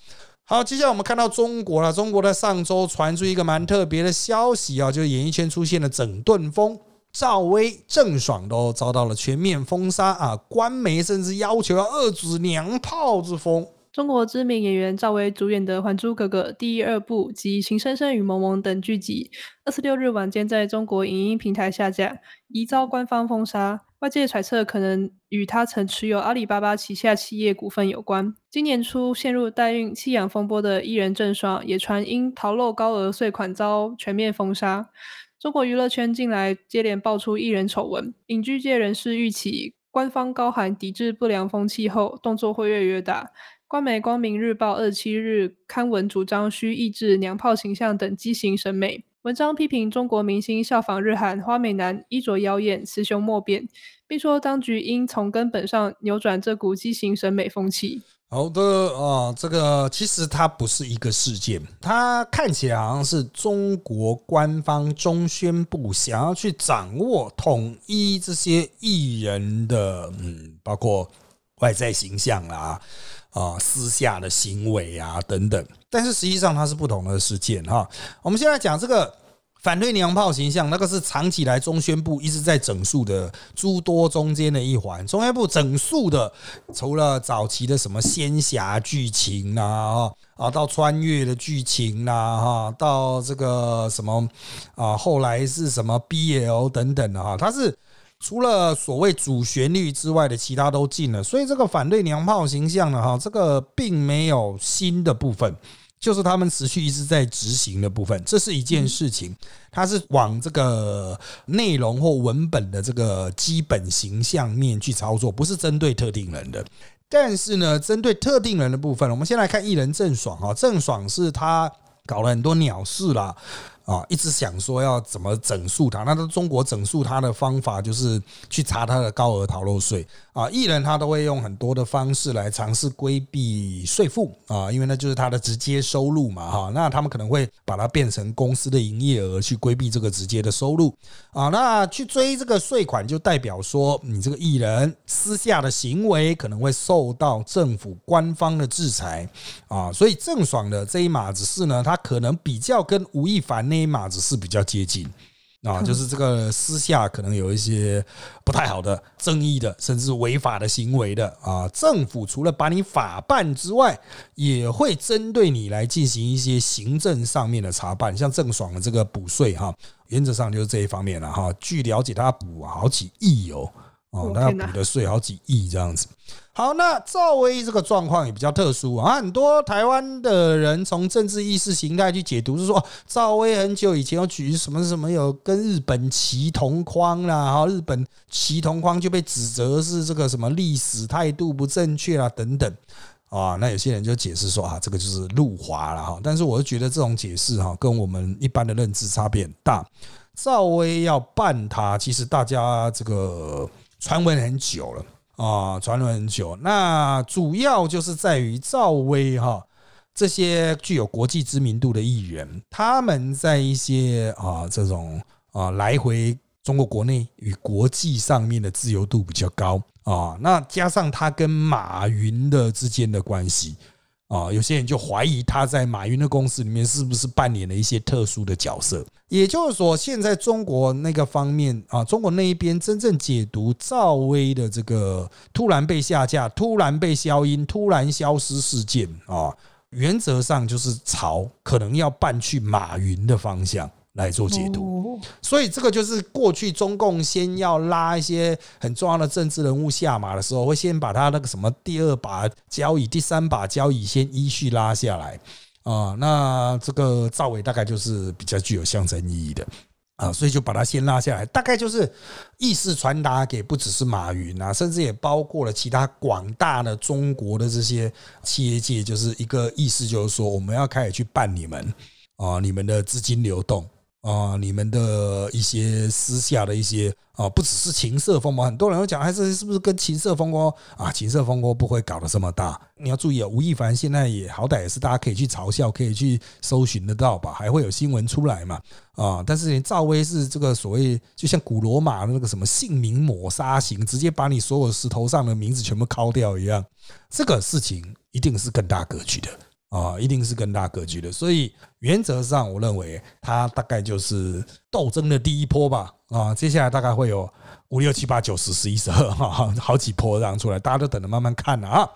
好，接下来我们看到中国了。中国在上周传出一个蛮特别的消息啊，就是演艺圈出现了整顿风，赵薇、郑爽都遭到了全面封杀啊。官媒甚至要求要遏制娘炮之风。中国知名演员赵薇主演的《还珠格格》第二部及《情深深雨蒙蒙等剧集，二十六日晚间在中国影音平台下架，疑遭官方封杀。外界揣测，可能与他曾持有阿里巴巴旗下企业股份有关。今年初陷入代孕弃养风波的艺人郑爽，也传因逃漏高额税款遭全面封杀。中国娱乐圈近来接连爆出艺人丑闻，影剧界人士预期，官方高喊抵制不良风气后，动作会越来越大。官媒《光明日报》二七日刊文主张需抑制娘炮形象等畸形审美。文章批评中国明星效仿日韩花美男，衣着妖艳，雌雄莫辨，并说当局应从根本上扭转这股畸形审美风气。好的啊，这个其实它不是一个事件，它看起来好像是中国官方中宣部想要去掌握统一这些艺人的，嗯，包括外在形象啦。啊，私下的行为啊，等等，但是实际上它是不同的事件哈。我们现在讲这个反对娘炮形象，那个是长期来中宣部一直在整肃的诸多中间的一环。中宣部整肃的，除了早期的什么仙侠剧情啊，啊，到穿越的剧情啦，哈，到这个什么啊，后来是什么 BL 等等的哈，它是。除了所谓主旋律之外的其他都进了，所以这个反对娘炮形象呢，哈，这个并没有新的部分，就是他们持续一直在执行的部分，这是一件事情，它是往这个内容或文本的这个基本形象面去操作，不是针对特定人的。但是呢，针对特定人的部分，我们先来看艺人郑爽啊，郑爽是他搞了很多鸟事啦。啊，一直想说要怎么整肃他，那他中国整肃他的方法就是去查他的高额逃漏税啊。艺人他都会用很多的方式来尝试规避税负啊，因为那就是他的直接收入嘛哈。那他们可能会把它变成公司的营业额去规避这个直接的收入啊。那去追这个税款，就代表说你这个艺人私下的行为可能会受到政府官方的制裁啊。所以郑爽的这一码子事呢，他可能比较跟吴亦凡那。黑马子是比较接近啊，就是这个私下可能有一些不太好的、争议的，甚至违法的行为的啊。政府除了把你法办之外，也会针对你来进行一些行政上面的查办，像郑爽的这个补税哈，原则上就是这一方面了哈。据了解，他补好几亿哦。哦，那要补的税好几亿这样子。好，那赵薇这个状况也比较特殊啊，很多台湾的人从政治意识形态去解读，是说赵薇很久以前有举什么什么有跟日本齐同框啦，哈，日本齐同框就被指责是这个什么历史态度不正确啦等等啊。那有些人就解释说啊，这个就是入华了哈。但是我是觉得这种解释哈，跟我们一般的认知差别很大。赵薇要办他，其实大家这个。传闻很久了啊，传闻很久。那主要就是在于赵薇哈，这些具有国际知名度的艺人，他们在一些啊这种啊来回中国国内与国际上面的自由度比较高啊，那加上他跟马云的之间的关系。啊，有些人就怀疑他在马云的公司里面是不是扮演了一些特殊的角色。也就是说，现在中国那个方面啊，中国那一边真正解读赵薇的这个突然被下架、突然被消音、突然消失事件啊，原则上就是朝可能要办去马云的方向。来做解读，所以这个就是过去中共先要拉一些很重要的政治人物下马的时候，会先把他那个什么第二把交椅、第三把交椅先依序拉下来啊。那这个赵伟大概就是比较具有象征意义的啊，所以就把他先拉下来，大概就是意思传达给不只是马云啊，甚至也包括了其他广大的中国的这些企业界，就是一个意思，就是说我们要开始去办你们啊，你们的资金流动。啊，你们的一些私下的一些啊，不只是情色风波，很多人会讲，还是是不是跟情色风波啊？情色风波不会搞得这么大。你要注意啊，吴亦凡现在也好歹也是大家可以去嘲笑，可以去搜寻得到吧？还会有新闻出来嘛？啊，但是赵薇是这个所谓，就像古罗马的那个什么姓名抹杀型，直接把你所有石头上的名字全部敲掉一样，这个事情一定是更大格局的。啊，一定是更大格局的，所以原则上，我认为它大概就是斗争的第一波吧。啊，接下来大概会有五六七八九十十一十二哈，好几波这样出来，大家都等着慢慢看啊。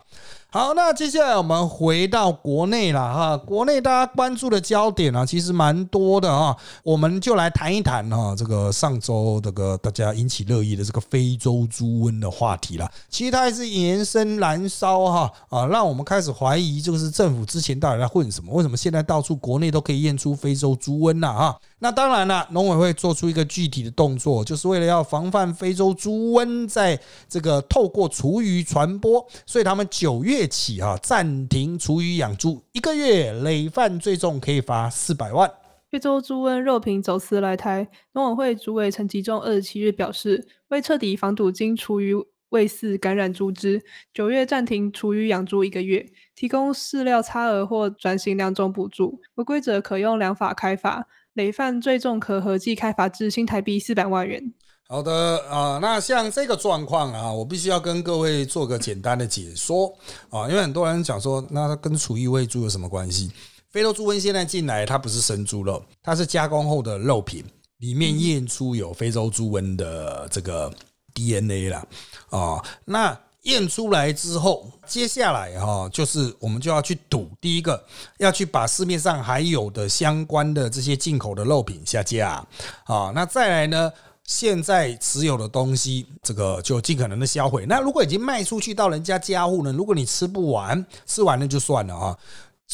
好，那接下来我们回到国内了哈。国内大家关注的焦点啊，其实蛮多的啊。我们就来谈一谈哈，这个上周这个大家引起热议的这个非洲猪瘟的话题了。其实它还是延伸燃烧哈啊，让我们开始怀疑，就是政府之前到底在混什么？为什么现在到处国内都可以验出非洲猪瘟了哈？那当然了，农委会做出一个具体的动作，就是为了要防范非洲猪瘟在这个透过厨余传播，所以他们九月起啊暂停厨余养猪一个月，累犯最重可以罚四百万。非洲猪瘟肉品走私来台，农委会主委陈吉仲二十七日表示，为彻底防堵经厨余喂饲感染猪只，九月暂停厨余养猪一个月，提供饲料差额或转型两种补助，违规者可用两法开罚。累犯最重可合计开罚至新台币四百万元。好的啊，那像这个状况啊，我必须要跟各位做个简单的解说啊，因为很多人讲说，那它跟厨艺喂猪有什么关系？非洲猪瘟现在进来，它不是生猪肉，它是加工后的肉品，里面验出有非洲猪瘟的这个 DNA 了啊，那。验出来之后，接下来哈，就是我们就要去赌，第一个要去把市面上还有的相关的这些进口的肉品下架啊。那再来呢，现在持有的东西，这个就尽可能的销毁。那如果已经卖出去到人家家户呢，如果你吃不完，吃完了就算了啊。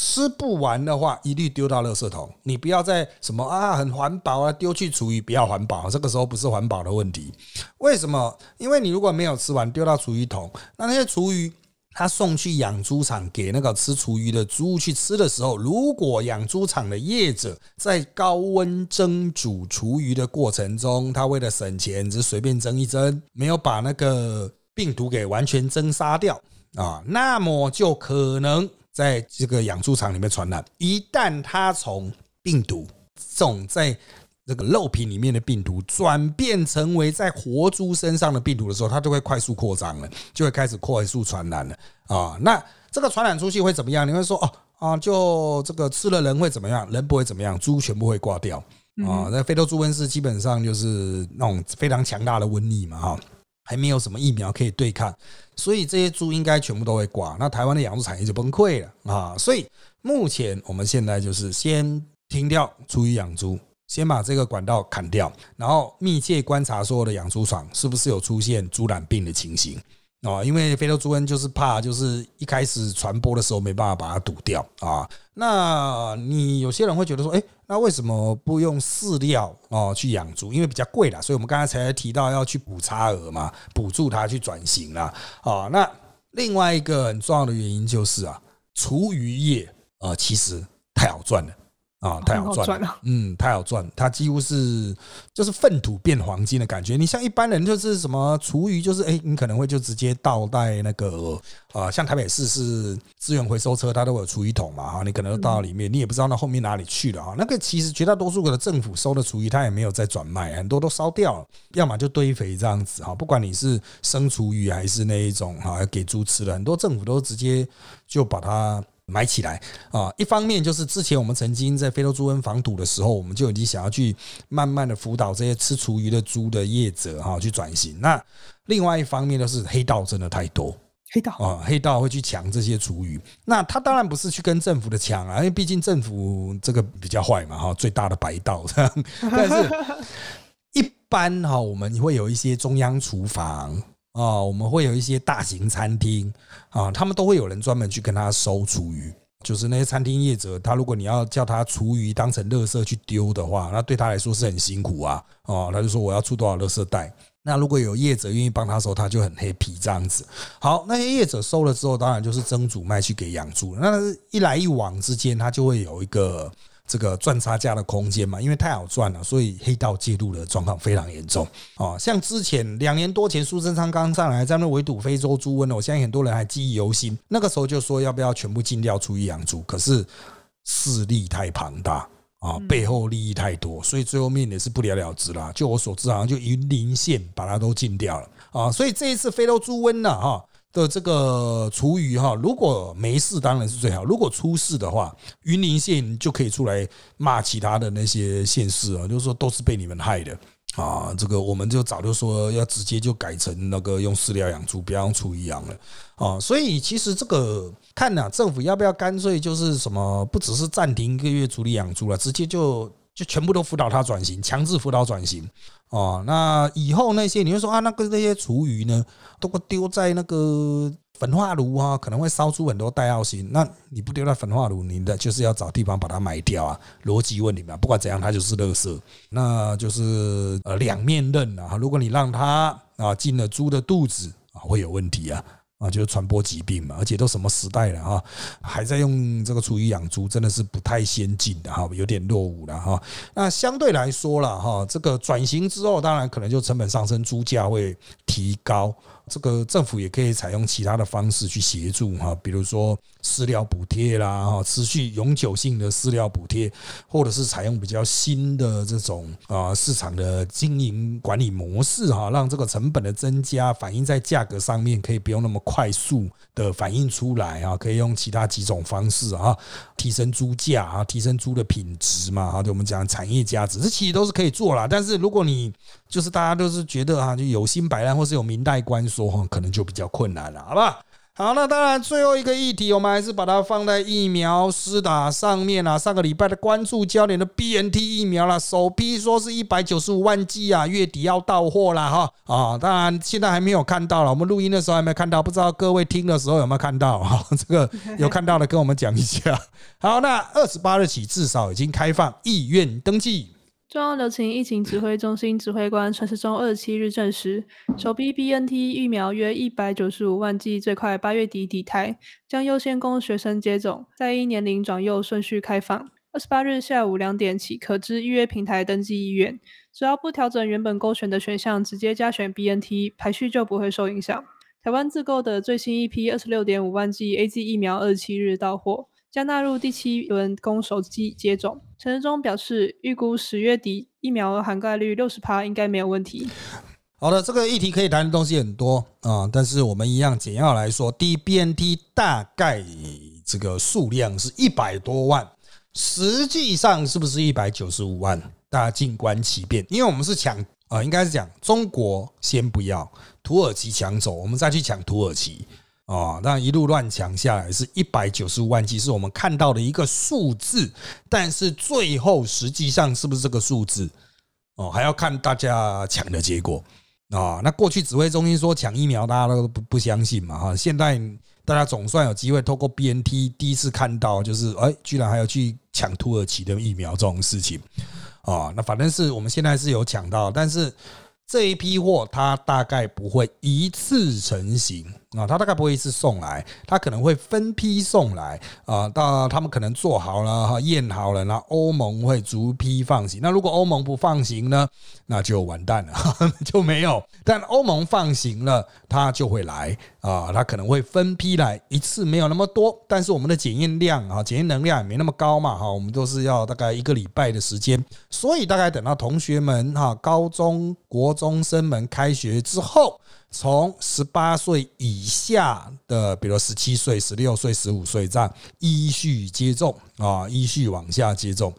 吃不完的话，一律丢到垃圾桶。你不要再什么啊，很环保啊，丢去厨余，不要环保。这个时候不是环保的问题，为什么？因为你如果没有吃完，丢到厨余桶，那那些厨余，他送去养猪场给那个吃厨余的猪去吃的时候，如果养猪场的业者在高温蒸煮厨余的过程中，他为了省钱，只随便蒸一蒸，没有把那个病毒给完全蒸杀掉啊，那么就可能。在这个养猪场里面传染，一旦它从病毒这种在这个肉品里面的病毒转变成为在活猪身上的病毒的时候，它就会快速扩张了，就会开始快速传染了啊！那这个传染出去会怎么样？你会说哦啊，就这个吃了人会怎么样？人不会怎么样，猪全部会挂掉啊！那非洲猪瘟是基本上就是那种非常强大的瘟疫嘛，哈。还没有什么疫苗可以对抗，所以这些猪应该全部都会挂。那台湾的养猪产业就崩溃了啊！所以目前我们现在就是先停掉出于养猪，先把这个管道砍掉，然后密切观察所有的养猪场是不是有出现猪染病的情形。哦，因为非洲猪瘟就是怕，就是一开始传播的时候没办法把它堵掉啊。那你有些人会觉得说，哎，那为什么不用饲料哦去养猪？因为比较贵啦，所以我们刚才才提到要去补差额嘛，补助它去转型啦。啊。那另外一个很重要的原因就是啊，厨余业啊其实太好赚了啊，太好赚了，嗯，太好赚，它几乎是就是粪土变黄金的感觉。你像一般人就是什么厨余，就是哎，你可能会就直接倒在那个啊，像台北市是资源回收车，它都有厨余桶嘛，哈，你可能倒到里面，你也不知道那后面哪里去了哈。那个其实绝大多数的政府收的厨余，它也没有再转卖，很多都烧掉了，要么就堆肥这样子哈。不管你是生厨余还是那一种哈，给猪吃的，很多政府都直接就把它。埋起来啊！一方面就是之前我们曾经在非洲猪瘟防堵的时候，我们就已经想要去慢慢的辅导这些吃厨余的猪的业者哈，去转型。那另外一方面就是黑道真的太多，黑道啊，黑道会去抢这些厨余。那他当然不是去跟政府的抢啊，因为毕竟政府这个比较坏嘛哈，最大的白道这样。但是一般哈，我们会有一些中央厨房。啊，我们会有一些大型餐厅啊，他们都会有人专门去跟他收厨余。就是那些餐厅业者，他如果你要叫他厨余当成垃圾去丢的话，那对他来说是很辛苦啊。哦，他就说我要出多少垃圾袋。那如果有业者愿意帮他收，他就很 happy 这样子。好，那些业者收了之后，当然就是蒸煮卖去给养猪。那一来一往之间，他就会有一个。这个赚差价的空间嘛，因为太好赚了，所以黑道介入的状况非常严重啊。像之前两年多前，苏贞昌刚上来在那围堵非洲猪瘟我相信很多人还记忆犹新。那个时候就说要不要全部禁掉出一养猪，可是势力太庞大啊，背后利益太多，所以最后面也是不了了之啦。就我所知，好像就云林县把它都禁掉了啊。所以这一次非洲猪瘟呢，哈。的这个厨余哈，如果没事当然是最好。如果出事的话，云林县就可以出来骂其他的那些县市啊，就是说都是被你们害的啊。这个我们就早就说要直接就改成那个用饲料养猪，不要用厨余养了啊。所以其实这个看呐，政府要不要干脆就是什么，不只是暂停一个月处理养猪了，直接就。就全部都辅导他转型，强制辅导转型哦。那以后那些你会说啊，那个那些厨余呢，都会丢在那个焚化炉啊，可能会烧出很多代奥辛。那你不丢在焚化炉，你的就是要找地方把它埋掉啊，逻辑问题嘛。不管怎样，它就是垃圾，那就是呃两面刃啊。如果你让它啊进了猪的肚子啊，会有问题啊。啊，就是传播疾病嘛，而且都什么时代了哈，还在用这个厨余养猪，真的是不太先进的哈，有点落伍了哈。那相对来说了哈，这个转型之后，当然可能就成本上升，猪价会提高。这个政府也可以采用其他的方式去协助哈，比如说饲料补贴啦，哈，持续永久性的饲料补贴，或者是采用比较新的这种啊市场的经营管理模式哈，让这个成本的增加反映在价格上面，可以不用那么快速的反映出来啊，可以用其他几种方式啊，提升猪价啊，提升猪的品质嘛，哈，就我们讲产业价值，这其实都是可以做啦。但是如果你就是大家都是觉得啊，就有心摆烂或是有明代官说哈，可能就比较困难了，好吧？好，那当然最后一个议题，我们还是把它放在疫苗施打上面啊。上个礼拜的关注焦点的 BNT 疫苗啦，首批说是一百九十五万剂啊，月底要到货了哈啊！当然现在还没有看到了，我们录音的时候还没有看到，不知道各位听的时候有没有看到哈？这个有看到的跟我们讲一下。好，那二十八日起至少已经开放意愿登记。中央流行疫情指挥中心指挥官陈时中二十七日证实，首批 BNT 疫苗约一百九十五万剂，最快八月底抵台，将优先供学生接种，在依年龄转幼顺序开放。二十八日下午两点起，可知预约平台登记意愿，只要不调整原本勾选的选项，直接加选 BNT，排序就不会受影响。台湾自购的最新一批二十六点五万剂 A Z 疫苗，二十七日到货。将纳入第七轮供手机接种。陈志忠表示，预估十月底疫苗涵盖率六十趴，应该没有问题。好的，这个议题可以谈的东西很多啊，但是我们一样简要来说，第一 BNT 大概这个数量是一百多万，实际上是不是一百九十五万？大家静观其变，因为我们是抢啊，应该是讲中国先不要，土耳其抢走，我们再去抢土耳其。哦，那一路乱抢下来是一百九十五万剂，是我们看到的一个数字，但是最后实际上是不是这个数字？哦，还要看大家抢的结果啊。那过去指挥中心说抢疫苗，大家都不不相信嘛哈。现在大家总算有机会透过 BNT 第一次看到，就是哎，居然还要去抢土耳其的疫苗这种事情啊。那反正是我们现在是有抢到，但是。这一批货它大概不会一次成型啊，他大概不会一次送来，他可能会分批送来啊，到他们可能做好了哈，验好了，那欧盟会逐批放行。那如果欧盟不放行呢，那就完蛋了，就没有。但欧盟放行了，他就会来啊，他可能会分批来，一次没有那么多，但是我们的检验量啊，检验能量也没那么高嘛哈，我们都是要大概一个礼拜的时间，所以大概等到同学们哈，高中国中生们开学之后。从十八岁以下的，比如十七岁、十六岁、十五岁这样依序接种啊，依序往下接种。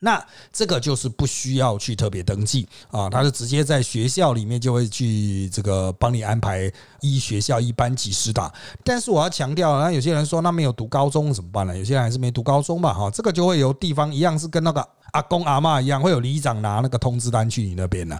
那这个就是不需要去特别登记啊，他是直接在学校里面就会去这个帮你安排一学校一班级施打。但是我要强调，那有些人说那没有读高中怎么办呢？有些人还是没读高中吧，哈，这个就会由地方一样是跟那个。阿公阿妈一样，会有里长拿那个通知单去你那边呢。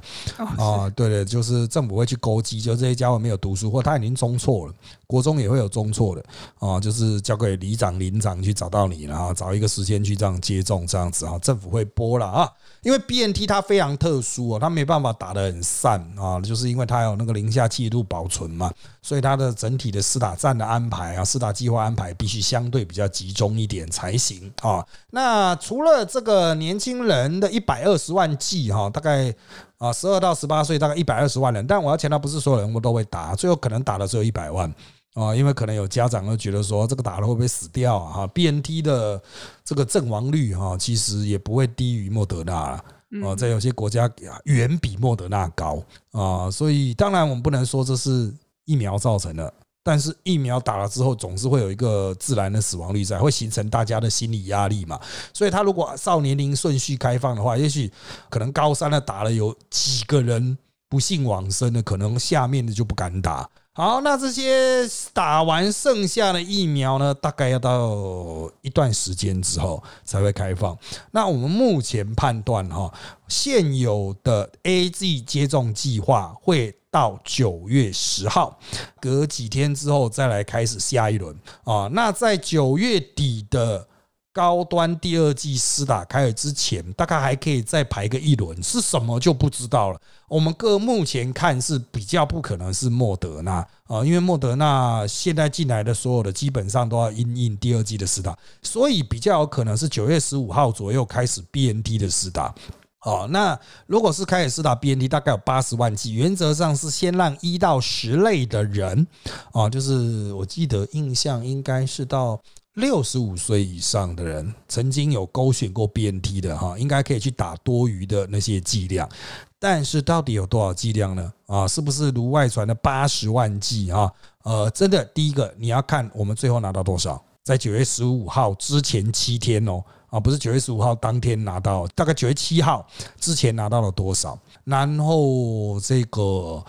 哦，对对，就是政府会去勾稽，就这些家伙没有读书，或他已经中错了，国中也会有中错的。哦，就是交给里长、邻长去找到你，然后找一个时间去这样接种，这样子啊，政府会拨了啊。因为 BNT 它非常特殊哦，它没办法打得很散啊，就是因为它有那个零下七度保存嘛，所以它的整体的四打站的安排啊，四打计划安排必须相对比较集中一点才行啊。那除了这个年轻人的一百二十万剂哈，大概啊十二到十八岁大概一百二十万人，但我要强调不是所有人我都会打，最后可能打的只有一百万。啊，因为可能有家长会觉得说，这个打了会不会死掉啊？哈，BNT 的这个阵亡率哈，其实也不会低于莫德纳了。啊，在有些国家远比莫德纳高啊，所以当然我们不能说这是疫苗造成的，但是疫苗打了之后，总是会有一个自然的死亡率在，会形成大家的心理压力嘛。所以他如果少年龄顺序开放的话，也许可能高三的打了有几个人不幸往生的，可能下面的就不敢打。好，那这些打完剩下的疫苗呢？大概要到一段时间之后才会开放。那我们目前判断哈，现有的 A G 接种计划会到九月十号，隔几天之后再来开始下一轮啊。那在九月底的。高端第二季施打开始之前，大概还可以再排个一轮，是什么就不知道了。我们各目前看是比较不可能是莫德纳啊，因为莫德纳现在进来的所有的基本上都要因应第二季的施打，所以比较有可能是九月十五号左右开始 BNT 的施打。哦，那如果是开始施打 BNT，大概有八十万剂，原则上是先让一到十类的人，啊，就是我记得印象应该是到。六十五岁以上的人曾经有勾选过 BNT 的哈，应该可以去打多余的那些剂量，但是到底有多少剂量呢？啊，是不是如外传的八十万剂啊？呃，真的，第一个你要看我们最后拿到多少，在九月十五号之前七天哦，啊，不是九月十五号当天拿到，大概九月七号之前拿到了多少？然后这个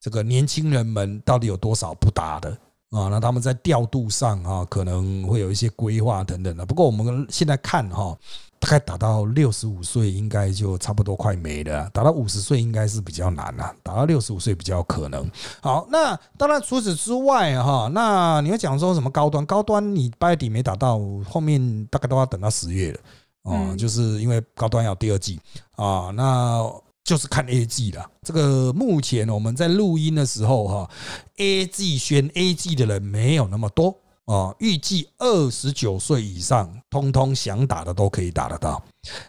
这个年轻人们到底有多少不打的？啊，那他们在调度上啊，可能会有一些规划等等的。不过我们现在看哈，大概打到六十五岁，应该就差不多快没了。打到五十岁应该是比较难了，打到六十五岁比较可能。好，那当然除此之外哈，那你会讲说什么高端？高端你八月底没打到，后面大概都要等到十月了。哦，就是因为高端要第二季啊，那。就是看 A G 了。这个目前我们在录音的时候，哈，A G 选 A G 的人没有那么多啊。预计二十九岁以上，通通想打的都可以打得到。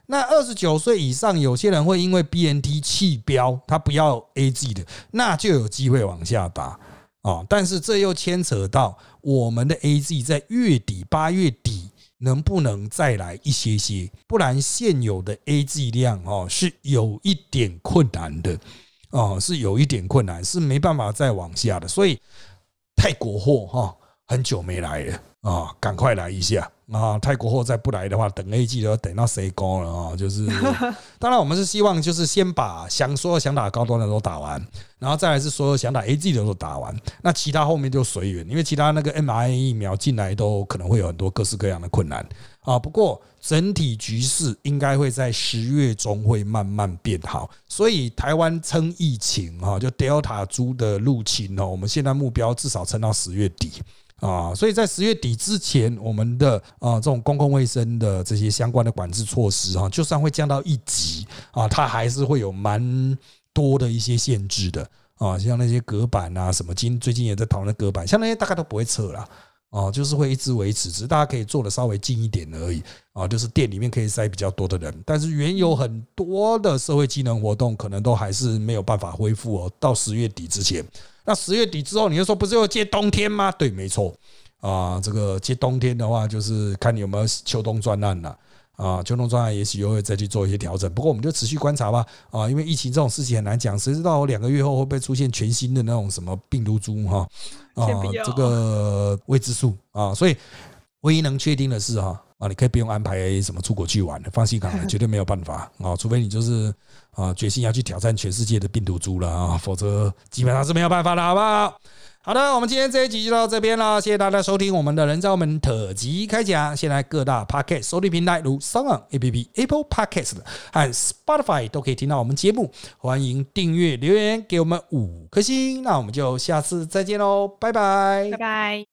那二十九岁以上，有些人会因为 B N T 弃标，他不要 A G 的，那就有机会往下打啊。但是这又牵扯到我们的 A G 在月底八月底。能不能再来一些些？不然现有的 A G 量哦是有一点困难的哦，是有一点困难，是没办法再往下的。所以泰国货哈很久没来了啊，赶快来一下啊！泰国货再不来的话，等 A G 都要等到谁高了啊？就是，当然我们是希望就是先把想所有想打高端的都打完。然后再来是所有想打 A G 的都打完，那其他后面就随缘，因为其他那个 M I 疫苗进来都可能会有很多各式各样的困难啊。不过整体局势应该会在十月中会慢慢变好，所以台湾撑疫情哈，就 Delta 株的入侵哦，我们现在目标至少撑到十月底啊。所以在十月底之前，我们的啊这种公共卫生的这些相关的管制措施哈，就算会降到一级啊，它还是会有蛮。多的一些限制的啊，像那些隔板啊，什么今最近也在讨论隔板，像那些大概都不会撤了。哦，就是会一直维持，只是大家可以坐的稍微近一点而已啊。就是店里面可以塞比较多的人，但是原有很多的社会机能活动，可能都还是没有办法恢复哦。到十月底之前，那十月底之后，你就说不是要接冬天吗？对，没错啊。这个接冬天的话，就是看你有没有秋冬专案了。秋冬专案也许又会再去做一些调整，不过我们就持续观察吧。啊，因为疫情这种事情很难讲，谁知道两个月后会不会出现全新的那种什么病毒株哈？啊，这个未知数啊，所以唯一能确定的是哈啊，你可以不用安排什么出国去玩的，放心好了，绝对没有办法啊，除非你就是啊决心要去挑战全世界的病毒株了啊，否则基本上是没有办法的，好不好？好的，我们今天这一集就到这边了，谢谢大家收听我们的人造门特辑开讲。现在各大 Podcast 收听平台如 s o n A P P、Apple Podcast 和 Spotify 都可以听到我们节目，欢迎订阅留言给我们五颗星。那我们就下次再见喽，拜拜，拜拜。